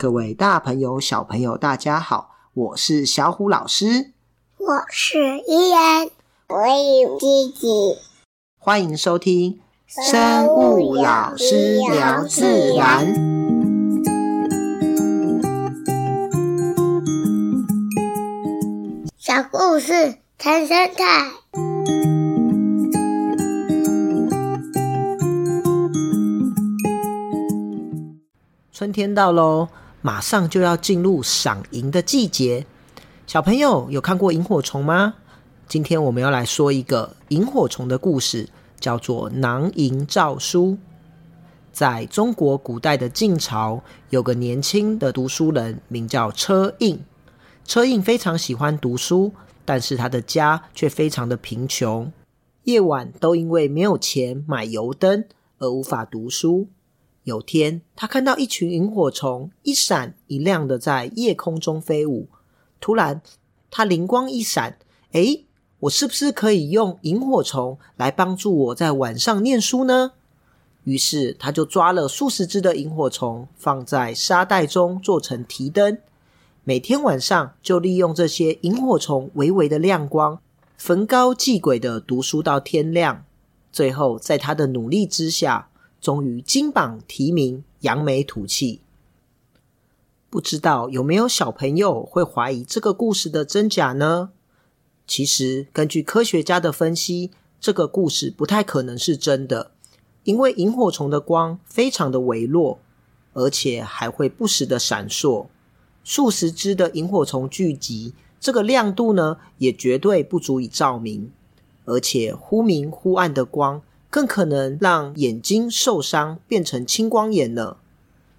各位大朋友、小朋友，大家好，我是小虎老师，我是依然，我有吉吉，欢迎收听生物老师聊自然，小故事谈生态。春天到喽，马上就要进入赏萤的季节。小朋友有看过萤火虫吗？今天我们要来说一个萤火虫的故事，叫做《囊萤诏书》。在中国古代的晋朝，有个年轻的读书人，名叫车胤。车胤非常喜欢读书，但是他的家却非常的贫穷，夜晚都因为没有钱买油灯而无法读书。有天，他看到一群萤火虫一闪一亮的在夜空中飞舞。突然，他灵光一闪：“诶，我是不是可以用萤火虫来帮助我在晚上念书呢？”于是，他就抓了数十只的萤火虫，放在沙袋中做成提灯。每天晚上，就利用这些萤火虫微微的亮光，焚膏继轨的读书到天亮。最后，在他的努力之下，终于金榜题名，扬眉吐气。不知道有没有小朋友会怀疑这个故事的真假呢？其实，根据科学家的分析，这个故事不太可能是真的，因为萤火虫的光非常的微弱，而且还会不时的闪烁。数十只的萤火虫聚集，这个亮度呢，也绝对不足以照明，而且忽明忽暗的光。更可能让眼睛受伤，变成青光眼呢。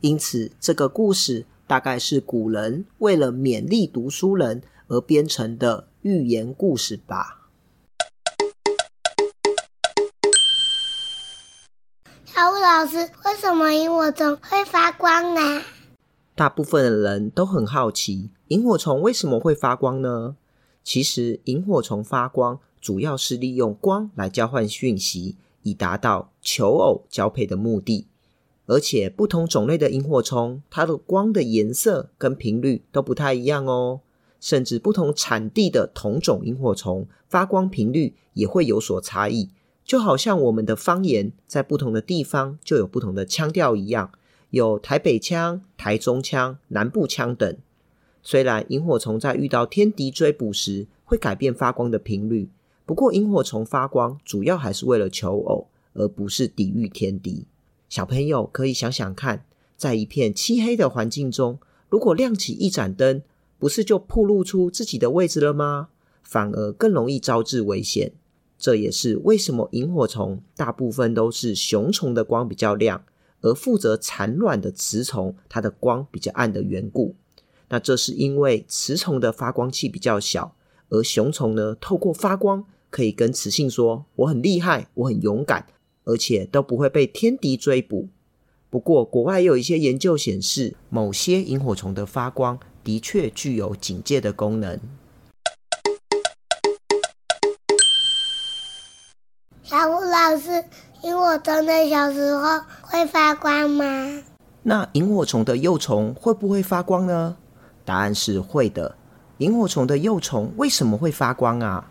因此，这个故事大概是古人为了勉励读书人而编成的寓言故事吧。小五老师，为什么萤火虫会发光呢？大部分的人都很好奇，萤火虫为什么会发光呢？其实，萤火虫发光主要是利用光来交换讯息。以达到求偶交配的目的，而且不同种类的萤火虫，它的光的颜色跟频率都不太一样哦。甚至不同产地的同种萤火虫发光频率也会有所差异，就好像我们的方言在不同的地方就有不同的腔调一样，有台北腔、台中腔、南部腔等。虽然萤火虫在遇到天敌追捕时会改变发光的频率。不过，萤火虫发光主要还是为了求偶，而不是抵御天敌。小朋友可以想想看，在一片漆黑的环境中，如果亮起一盏灯，不是就暴露出自己的位置了吗？反而更容易招致危险。这也是为什么萤火虫大部分都是雄虫的光比较亮，而负责产卵的雌虫它的光比较暗的缘故。那这是因为雌虫的发光器比较小。而雄虫呢，透过发光可以跟雌性说：“我很厉害，我很勇敢，而且都不会被天敌追捕。”不过，国外也有一些研究显示，某些萤火虫的发光的确具有警戒的功能。小虎老师，萤火虫的小时候会发光吗？那萤火虫的幼虫会不会发光呢？答案是会的。萤火虫的幼虫为什么会发光啊？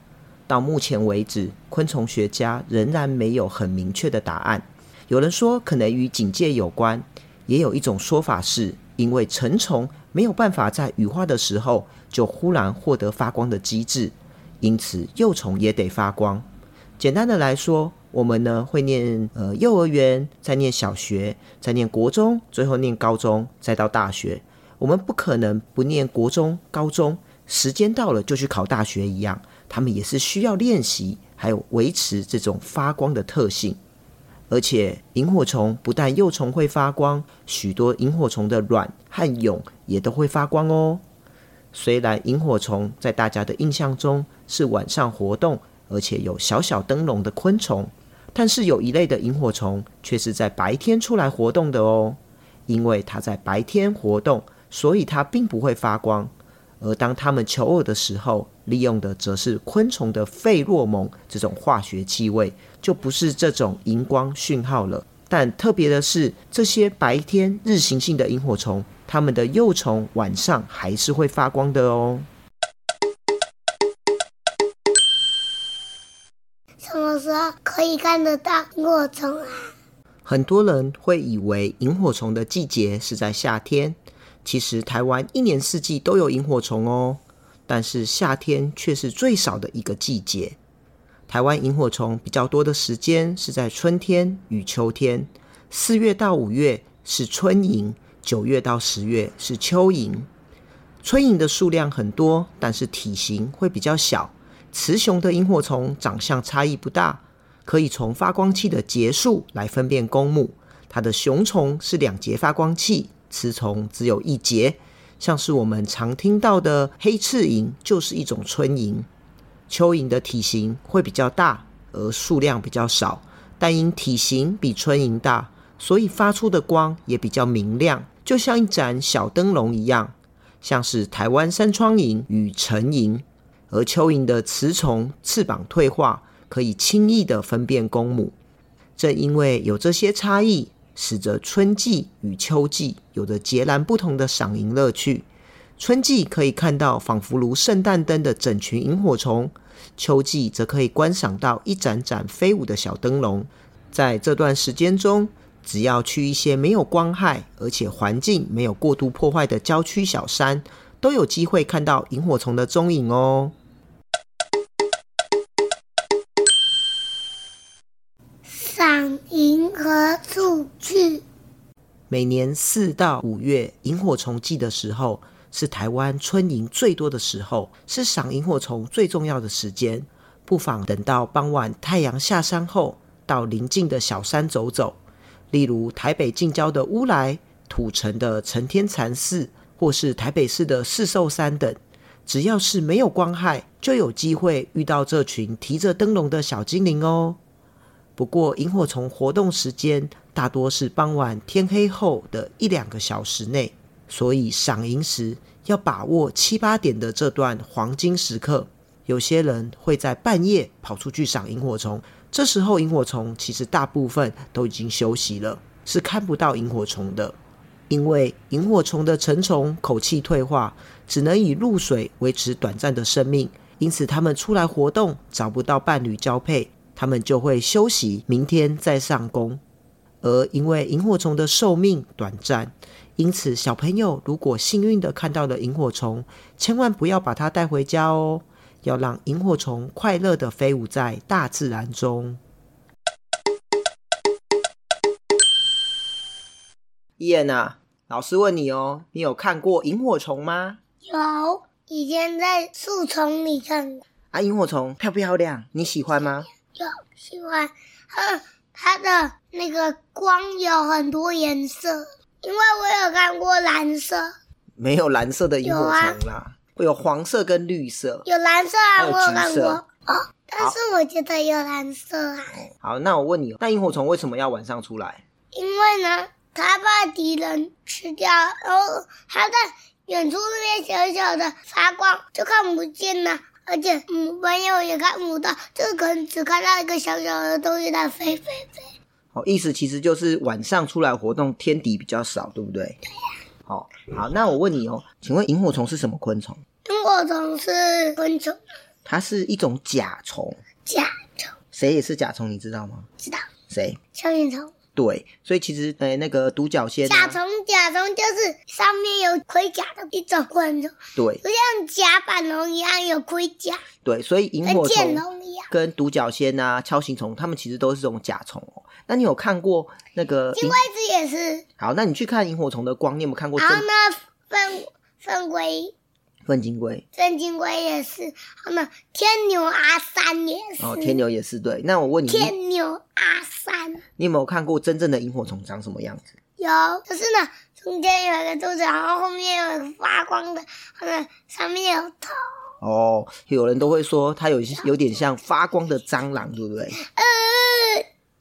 到目前为止，昆虫学家仍然没有很明确的答案。有人说可能与警戒有关，也有一种说法是因为成虫没有办法在羽化的时候就忽然获得发光的机制，因此幼虫也得发光。简单的来说，我们呢会念呃幼儿园，再念小学，再念国中，最后念高中，再到大学。我们不可能不念国中、高中。时间到了就去考大学一样，他们也是需要练习，还有维持这种发光的特性。而且，萤火虫不但幼虫会发光，许多萤火虫的卵和蛹也都会发光哦。虽然萤火虫在大家的印象中是晚上活动，而且有小小灯笼的昆虫，但是有一类的萤火虫却是在白天出来活动的哦。因为它在白天活动，所以它并不会发光。而当它们求偶的时候，利用的则是昆虫的费洛蒙这种化学气味，就不是这种荧光讯号了。但特别的是，这些白天日行性的萤火虫，它们的幼虫晚上还是会发光的哦。什么时候可以看得到萤火虫啊？很多人会以为萤火虫的季节是在夏天，其实台湾一年四季都有萤火虫哦，但是夏天却是最少的一个季节。台湾萤火虫比较多的时间是在春天与秋天，四月到五月是春萤，九月到十月是秋萤。春萤的数量很多，但是体型会比较小。雌雄的萤火虫长相差异不大，可以从发光器的节数来分辨公母。它的雄虫是两节发光器，雌虫只有一节。像是我们常听到的黑翅萤，就是一种春萤。蚯萤的体型会比较大，而数量比较少，但因体型比春萤大，所以发出的光也比较明亮，就像一盏小灯笼一样，像是台湾山窗萤与晨萤。而蚯萤的雌虫翅膀退化，可以轻易地分辨公母。正因为有这些差异，使得春季与秋季有着截然不同的赏萤乐趣。春季可以看到仿佛如圣诞灯的整群萤火虫，秋季则可以观赏到一盏盏飞舞的小灯笼。在这段时间中，只要去一些没有光害，而且环境没有过度破坏的郊区小山，都有机会看到萤火虫的踪影哦。每年四到五月萤火虫季的时候，是台湾春萤最多的时候，是赏萤火虫最重要的时间。不妨等到傍晚太阳下山后，到邻近的小山走走，例如台北近郊的乌来、土城的承天禅寺，或是台北市的四寿山等。只要是没有光害，就有机会遇到这群提着灯笼的小精灵哦。不过，萤火虫活动时间大多是傍晚天黑后的一两个小时内。所以赏萤时要把握七八点的这段黄金时刻。有些人会在半夜跑出去赏萤火虫，这时候萤火虫其实大部分都已经休息了，是看不到萤火虫的。因为萤火虫的成虫口气退化，只能以露水维持短暂的生命，因此它们出来活动找不到伴侣交配，它们就会休息，明天再上工。而因为萤火虫的寿命短暂，因此小朋友如果幸运的看到了萤火虫，千万不要把它带回家哦，要让萤火虫快乐的飞舞在大自然中。伊恩啊，老师问你哦，你有看过萤火虫吗？有，以前在树丛里看过。啊，萤火虫漂不漂亮？你喜欢吗？有，喜欢。哼。它的那个光有很多颜色，因为我有看过蓝色，没有蓝色的萤火虫啦，啊、会有黄色跟绿色，有蓝色啊，有我有看过哦，但是我觉得有蓝色啊。好，那我问你，那萤火虫为什么要晚上出来？因为呢，它把敌人吃掉，然后它在远处那边小小的发光，就看不见了。而且嗯，朋友也看不到，就可能只看到一个小小的东西在飞飞飞。哦，意思其实就是晚上出来活动，天敌比较少，对不对？对呀。好，好，那我问你哦，请问萤火虫是什么昆虫？萤火虫是昆虫。它是一种甲虫。甲虫。谁也是甲虫？你知道吗？知道。谁？蚯蚓虫。对，所以其实诶，那个独角仙、啊、甲虫，甲虫就是上面有盔甲的一种昆虫，对，就像甲板龙一样有盔甲。对，所以萤火虫跟独角仙啊、锹形虫，它们其实都是这种甲虫哦。那你有看过那个？金龟子也是。好，那你去看萤火虫的光，你有没有看过？然后呢，粪粪龟。粪金龟，粪金龟也是，好呢，天牛阿三也是，哦，天牛也是对。那我问你，天牛阿三，你有没有看过真正的萤火虫长什么样子？有，可是呢，中间有一个肚子，然后后面有一个发光的，好呢，上面有头。哦，有人都会说它有有点像发光的蟑螂，对不对？呃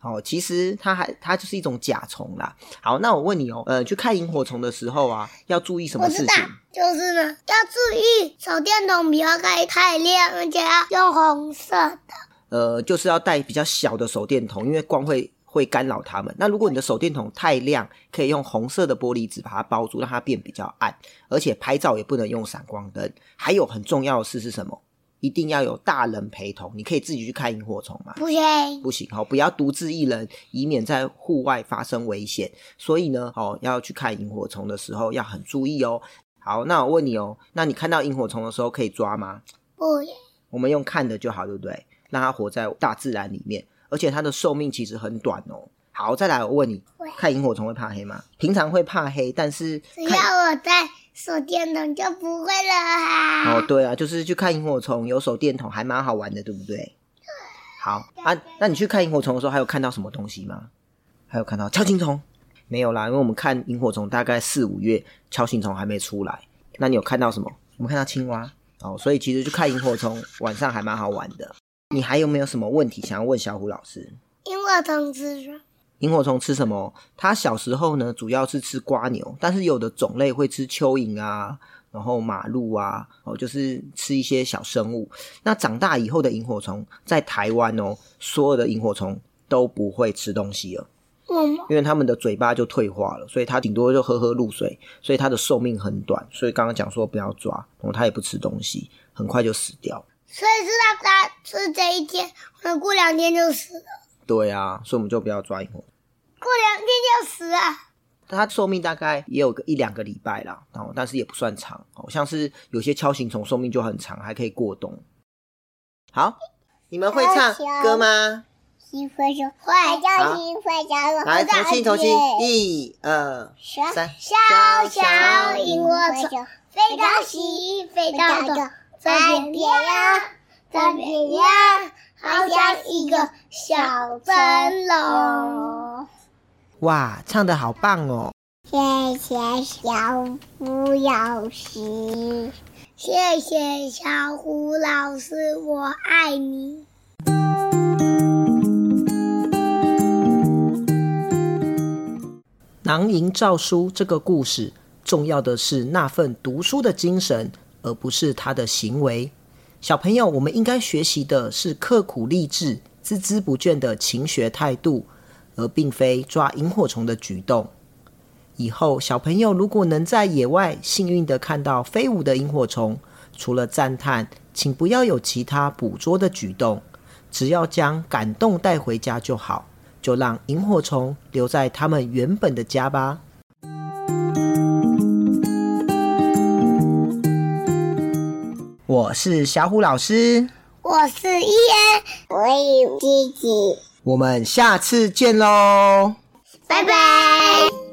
好，其实它还它就是一种甲虫啦。好，那我问你哦，呃，去看萤火虫的时候啊，要注意什么事情？就是呢，要注意手电筒不要开太亮，而且要用红色的。呃，就是要带比较小的手电筒，因为光会会干扰它们。那如果你的手电筒太亮，可以用红色的玻璃纸把它包住，让它变比较暗。而且拍照也不能用闪光灯。还有很重要的事是什么？一定要有大人陪同。你可以自己去看萤火虫吗？不行，不行，好，不要独自一人，以免在户外发生危险。所以呢，哦，要去看萤火虫的时候要很注意哦。好，那我问你哦，那你看到萤火虫的时候可以抓吗？不，我们用看的就好，对不对？让它活在大自然里面，而且它的寿命其实很短哦。好，再来我问你，看萤火虫会怕黑吗？平常会怕黑，但是只要我带手电筒就不会了啊。哦，对啊，就是去看萤火虫，有手电筒还蛮好玩的，对不对？对。好啊，那你去看萤火虫的时候，还有看到什么东西吗？还有看到锹形虫？没有啦，因为我们看萤火虫大概四五月，锹形虫还没出来。那你有看到什么？我们看到青蛙哦，所以其实去看萤火虫晚上还蛮好玩的。你还有没有什么问题想要问小虎老师？萤火虫吃什么？萤火虫吃什么？它小时候呢，主要是吃瓜牛，但是有的种类会吃蚯蚓啊，然后马鹿啊，哦，就是吃一些小生物。那长大以后的萤火虫，在台湾哦，所有的萤火虫都不会吃东西了。因为他们的嘴巴就退化了，所以它顶多就喝喝露水，所以它的寿命很短。所以刚刚讲说不要抓，然后它也不吃东西，很快就死掉。所以是让它吃这一天，可能过两天就死了。对啊，所以我们就不要抓萤火虫。过两天就死啊？它寿命大概也有个一两个礼拜啦，然后但是也不算长。好像是有些锹形虫寿命就很长，还可以过冬。好，你们会唱歌吗？萤火虫，会叫萤火虫，来，重新，重新，一、二、三，小小萤火虫，飞到西，飞到东，这边呀，这边呀，好像一个小蒸笼。哇，唱的好棒哦！谢谢小虎老师，谢谢小虎老师，我爱你。囊萤照书这个故事，重要的是那份读书的精神，而不是他的行为。小朋友，我们应该学习的是刻苦励志、孜孜不倦的勤学态度，而并非抓萤火虫的举动。以后，小朋友如果能在野外幸运地看到飞舞的萤火虫，除了赞叹，请不要有其他捕捉的举动，只要将感动带回家就好。就让萤火虫留在他们原本的家吧。我是小虎老师，我是伊恩，我有吉吉，我们下次见喽，拜拜。